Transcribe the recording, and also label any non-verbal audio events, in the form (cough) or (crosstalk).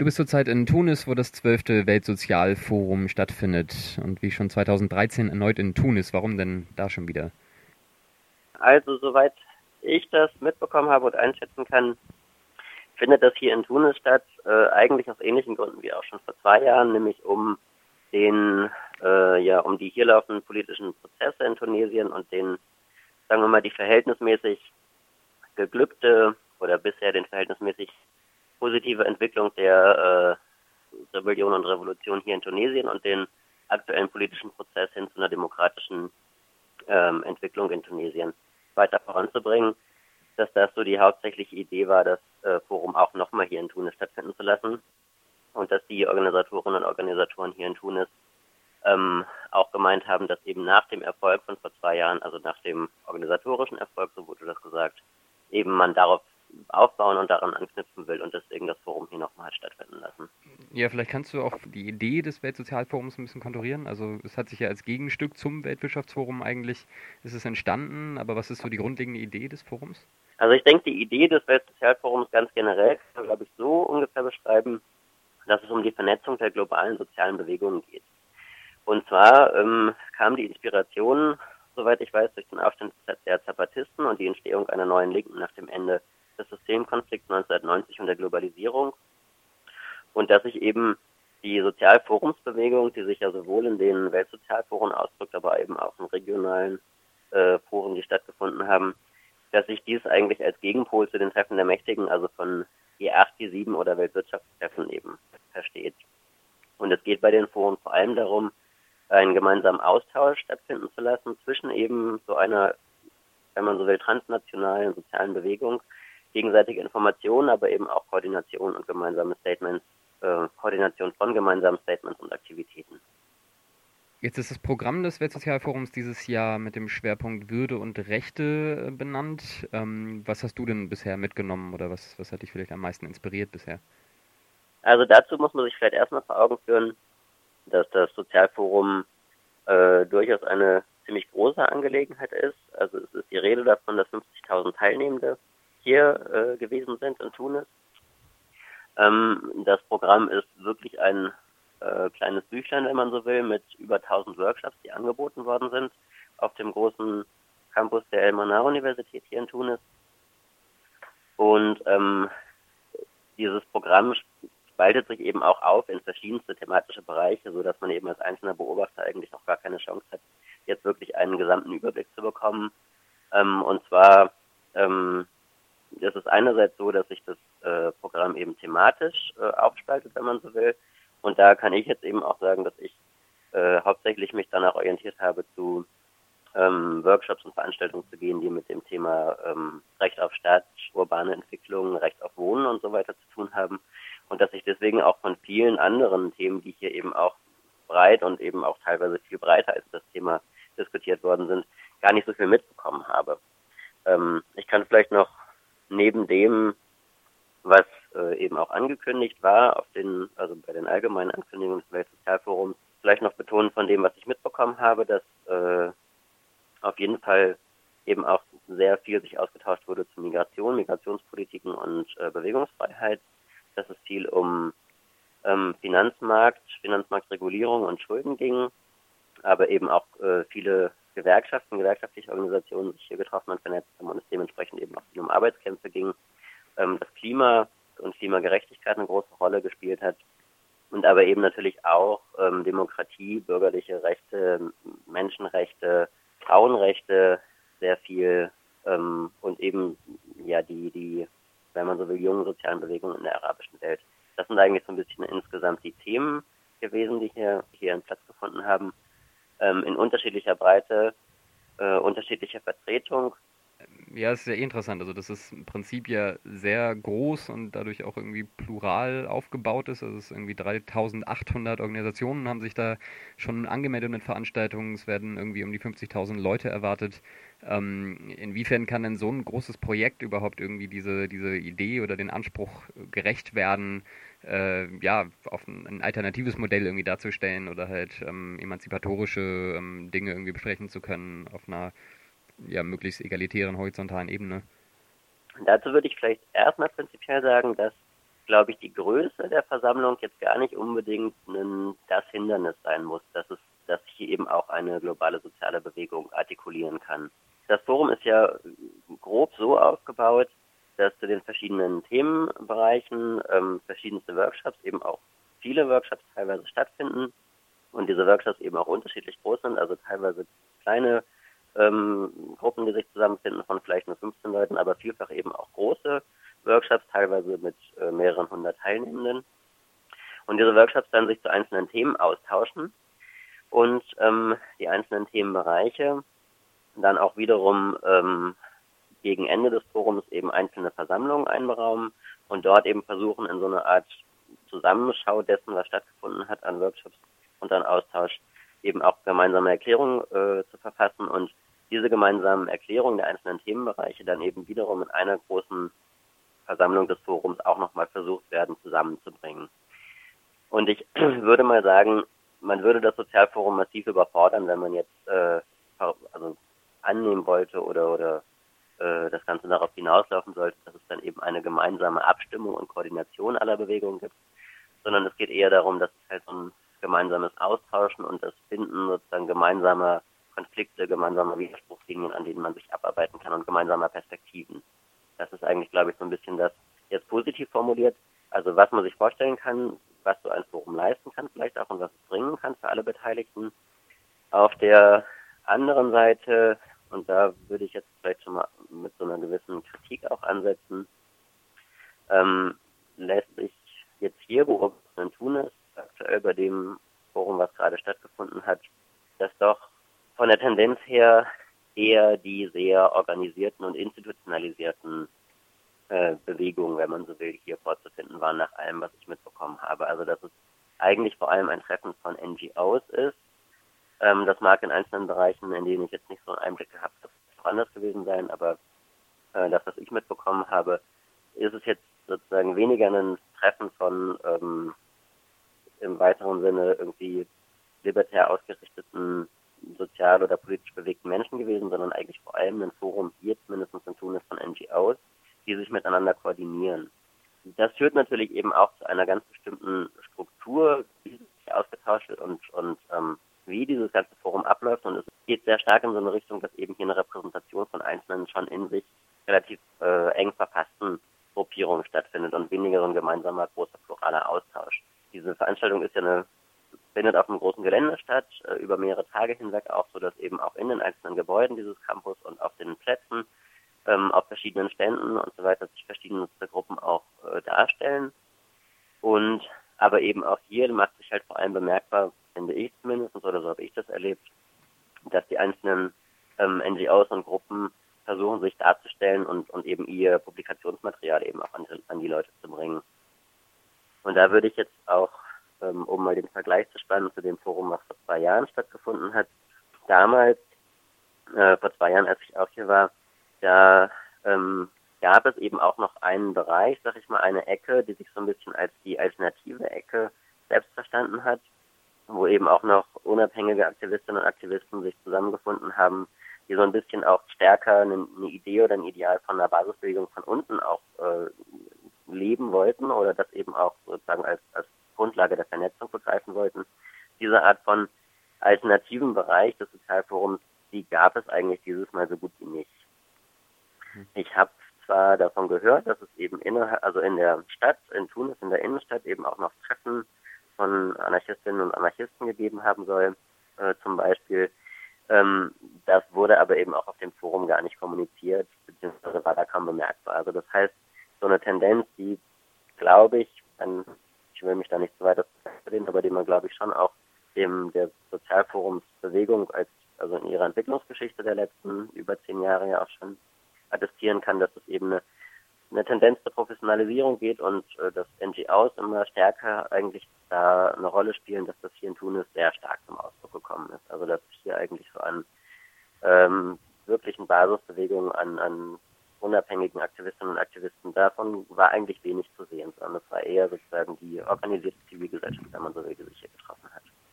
Du bist zurzeit in Tunis, wo das 12. Weltsozialforum stattfindet und wie schon 2013 erneut in Tunis. Warum denn da schon wieder? Also, soweit ich das mitbekommen habe und einschätzen kann, findet das hier in Tunis statt, äh, eigentlich aus ähnlichen Gründen wie auch schon vor zwei Jahren, nämlich um den, äh, ja, um die hier laufenden politischen Prozesse in Tunesien und den, sagen wir mal, die verhältnismäßig geglückte oder bisher den verhältnismäßig positive Entwicklung der äh, Rebellion und Revolution hier in Tunesien und den aktuellen politischen Prozess hin zu einer demokratischen ähm, Entwicklung in Tunesien weiter voranzubringen, dass das so die hauptsächliche Idee war, das äh, Forum auch nochmal hier in Tunis stattfinden zu lassen. Und dass die Organisatorinnen und Organisatoren hier in Tunis ähm, auch gemeint haben, dass eben nach dem Erfolg von vor zwei Jahren, also nach dem organisatorischen Erfolg, so wurde das gesagt, eben man darauf aufbauen und daran anknüpfen will und deswegen das Forum hier nochmal stattfinden lassen. Ja, vielleicht kannst du auch die Idee des Weltsozialforums ein bisschen konturieren. Also es hat sich ja als Gegenstück zum Weltwirtschaftsforum eigentlich, ist es entstanden, aber was ist so die grundlegende Idee des Forums? Also ich denke, die Idee des Weltsozialforums ganz generell kann man, glaube ich, so ungefähr beschreiben, dass es um die Vernetzung der globalen sozialen Bewegungen geht. Und zwar ähm, kam die Inspiration, soweit ich weiß, durch den Aufstand der Zapatisten und die Entstehung einer neuen Linken nach dem Ende des Systemkonflikts 1990 und der Globalisierung. Und dass sich eben die Sozialforumsbewegung, die sich ja sowohl in den Weltsozialforen ausdrückt, aber eben auch in regionalen äh, Foren, die stattgefunden haben, dass sich dies eigentlich als Gegenpol zu den Treffen der Mächtigen, also von G8, G7 oder Weltwirtschaftstreffen eben versteht. Und es geht bei den Foren vor allem darum, einen gemeinsamen Austausch stattfinden zu lassen zwischen eben so einer, wenn man so will, transnationalen sozialen Bewegung gegenseitige Informationen, aber eben auch Koordination und gemeinsame Statements, äh, Koordination von gemeinsamen Statements und Aktivitäten. Jetzt ist das Programm des Weltsozialforums dieses Jahr mit dem Schwerpunkt Würde und Rechte äh, benannt. Ähm, was hast du denn bisher mitgenommen oder was, was hat dich vielleicht am meisten inspiriert bisher? Also dazu muss man sich vielleicht erstmal vor Augen führen, dass das Sozialforum äh, durchaus eine ziemlich große Angelegenheit ist. Also es ist die Rede davon, dass 50.000 Teilnehmende hier äh, gewesen sind in Tunis. Ähm, das Programm ist wirklich ein äh, kleines Büchlein, wenn man so will, mit über 1000 Workshops, die angeboten worden sind auf dem großen Campus der El Manar Universität hier in Tunis. Und ähm, dieses Programm spaltet sich eben auch auf in verschiedenste thematische Bereiche, so dass man eben als einzelner Beobachter eigentlich noch gar keine Chance hat, jetzt wirklich einen gesamten Überblick zu bekommen. Ähm, und zwar ähm, es ist einerseits so, dass sich das äh, Programm eben thematisch äh, aufspaltet, wenn man so will. Und da kann ich jetzt eben auch sagen, dass ich äh, hauptsächlich mich danach orientiert habe, zu ähm, Workshops und Veranstaltungen zu gehen, die mit dem Thema ähm, Recht auf Stadt, urbane Entwicklung, Recht auf Wohnen und so weiter zu tun haben. Und dass ich deswegen auch von vielen anderen Themen, die hier eben auch breit und eben auch teilweise viel breiter als das Thema diskutiert worden sind, gar nicht so viel mitbekommen habe. Ähm, ich kann vielleicht noch neben dem, was äh, eben auch angekündigt war, auf den, also bei den allgemeinen Ankündigungen des Weltsozialforums, vielleicht noch betonen von dem, was ich mitbekommen habe, dass äh, auf jeden Fall eben auch sehr viel sich ausgetauscht wurde zu Migration, Migrationspolitiken und äh, Bewegungsfreiheit, dass es viel um ähm, Finanzmarkt, Finanzmarktregulierung und Schulden ging, aber eben auch äh, viele Gewerkschaften, gewerkschaftliche Organisationen sich hier getroffen und vernetzt haben und es dementsprechend eben auch um Arbeitskämpfe ging, ähm, das Klima und Klimagerechtigkeit eine große Rolle gespielt hat und aber eben natürlich auch ähm, Demokratie, bürgerliche Rechte, Menschenrechte, Frauenrechte sehr viel ähm, und eben ja die die wenn man so will jungen sozialen Bewegungen in der arabischen Welt. Das sind eigentlich so ein bisschen insgesamt die Themen gewesen, die hier hier einen Platz gefunden haben ähm, in unterschiedlicher Breite, äh, unterschiedlicher Vertretung. Ja, ist sehr interessant. Also, dass es im Prinzip ja sehr groß und dadurch auch irgendwie plural aufgebaut ist. Also, es ist irgendwie 3800 Organisationen haben sich da schon angemeldet mit Veranstaltungen. Es werden irgendwie um die 50.000 Leute erwartet. Ähm, inwiefern kann denn so ein großes Projekt überhaupt irgendwie diese, diese Idee oder den Anspruch gerecht werden, äh, ja, auf ein, ein, alternatives Modell irgendwie darzustellen oder halt ähm, emanzipatorische ähm, Dinge irgendwie besprechen zu können auf einer ja, möglichst egalitären horizontalen Ebene? Dazu würde ich vielleicht erstmal prinzipiell sagen, dass glaube ich, die Größe der Versammlung jetzt gar nicht unbedingt ein, das Hindernis sein muss, dass es, dass hier eben auch eine globale soziale Bewegung artikulieren kann. Das Forum ist ja grob so aufgebaut, dass zu den verschiedenen Themenbereichen ähm, verschiedenste Workshops, eben auch viele Workshops teilweise stattfinden und diese Workshops eben auch unterschiedlich groß sind, also teilweise kleine ähm, Gruppen, die sich zusammenfinden von vielleicht nur 15 Leuten, aber vielfach eben auch große Workshops, teilweise mit äh, mehreren hundert Teilnehmenden. Und diese Workshops dann sich zu einzelnen Themen austauschen und ähm, die einzelnen Themenbereiche dann auch wiederum ähm, gegen Ende des Forums eben einzelne Versammlungen einberaumen und dort eben versuchen, in so eine Art Zusammenschau dessen, was stattgefunden hat an Workshops und an Austausch, eben auch gemeinsame Erklärungen äh, zu verfassen und diese gemeinsamen Erklärungen der einzelnen Themenbereiche dann eben wiederum in einer großen Versammlung des Forums auch nochmal versucht werden zusammenzubringen. Und ich (clears throat) würde mal sagen, man würde das Sozialforum massiv überfordern, wenn man jetzt äh, also annehmen wollte oder oder äh, das Ganze darauf hinauslaufen sollte, dass es dann eben eine gemeinsame Abstimmung und Koordination aller Bewegungen gibt, sondern es geht eher darum, dass es halt so ein gemeinsames Austauschen und das Finden sozusagen gemeinsamer Konflikte, gemeinsamer Widerspruchslinien, an denen man sich abarbeiten kann und gemeinsamer Perspektiven. Das ist eigentlich, glaube ich, so ein bisschen das jetzt positiv formuliert. Also was man sich vorstellen kann, was so ein Forum leisten kann vielleicht auch und was es bringen kann für alle Beteiligten. Auf der anderen Seite, und da würde ich jetzt vielleicht schon mal mit so einer gewissen Kritik auch ansetzen, ähm, lässt sich jetzt hier beobachten tun ist, aktuell bei dem Forum, was gerade stattgefunden hat, dass doch von der Tendenz her eher die sehr organisierten und institutionalisierten äh, Bewegungen, wenn man so will, hier vorzufinden waren, nach allem, was ich mitbekommen habe. Also dass es eigentlich vor allem ein Treffen von NGOs ist. Ähm, das mag in einzelnen Bereichen, in denen ich jetzt nicht so einen Einblick gehabt habe, anders gewesen sein, aber äh, das, was ich mitbekommen habe, ist es jetzt sozusagen weniger ein Treffen von ähm, im weiteren Sinne irgendwie libertär ausgerichteten sozial oder politisch bewegten Menschen gewesen, sondern eigentlich vor allem ein Forum hier zumindest in Tunis von NGOs, die sich miteinander koordinieren. Das führt natürlich eben auch zu einer ganz bestimmten Struktur, wie sich ausgetauscht wird und, und ähm, wie dieses ganze Forum abläuft. Und es geht sehr stark in so eine Richtung, dass eben hier eine Repräsentation von Einzelnen schon in sich relativ äh, eng verfassten Gruppierungen stattfindet und weniger so ein gemeinsamer großer pluraler Austausch. Diese Veranstaltung ist ja eine findet auf einem großen Gelände statt, äh, über mehrere Tage hinweg auch, so dass eben auch in den einzelnen Gebäuden dieses Campus und auf den Plätzen, ähm, auf verschiedenen Ständen und so weiter sich verschiedene Gruppen auch äh, darstellen. Und aber eben auch hier macht sich halt vor allem bemerkbar, finde ich zumindest, oder so habe ich das erlebt, dass die einzelnen ähm, NGOs und Gruppen versuchen, sich darzustellen und, und eben ihr Publikationsmaterial eben auch an, an die Leute zu bringen. Und da würde ich jetzt auch ähm, um mal den Vergleich zu spannen zu dem Forum, was vor zwei Jahren stattgefunden hat. Damals, äh, vor zwei Jahren, als ich auch hier war, da ähm, gab es eben auch noch einen Bereich, sag ich mal, eine Ecke, die sich so ein bisschen als die alternative Ecke selbst verstanden hat, wo eben auch noch unabhängige Aktivistinnen und Aktivisten sich zusammengefunden haben, die so ein bisschen auch stärker eine, eine Idee oder ein Ideal von einer Basisbewegung von unten auch äh, leben wollten oder das eben auch sozusagen als, als Grundlage der Vernetzung begreifen wollten. Diese Art von alternativen Bereich des Sozialforums, die gab es eigentlich dieses Mal so gut wie nicht. Hm. Ich habe zwar davon gehört, dass es eben innerhalb, also in der Stadt, in Tunis, in der Innenstadt eben auch noch Treffen von Anarchistinnen und Anarchisten gegeben haben soll, äh, zum Beispiel. Ähm, das wurde aber eben auch auf dem Forum gar nicht kommuniziert, beziehungsweise war da kaum bemerkbar. Also das heißt, so eine Tendenz, die, glaube ich, an ich will mich da nicht zu weit reden, aber die man, glaube ich, schon auch dem der Sozialforumsbewegung als also in ihrer Entwicklungsgeschichte der letzten über zehn Jahre ja auch schon attestieren kann, dass es eben eine, eine Tendenz zur Professionalisierung geht und äh, dass NGOs immer stärker eigentlich da eine Rolle spielen, dass das hier in Tunis sehr stark zum Ausdruck gekommen ist. Also dass hier eigentlich so an ähm, wirklichen Basisbewegungen, an, an unabhängigen Aktivistinnen und Aktivisten. Davon war eigentlich wenig zu sehen, sondern es war eher sozusagen die organisierte Zivilgesellschaft, wenn man so will, die sich hier getroffen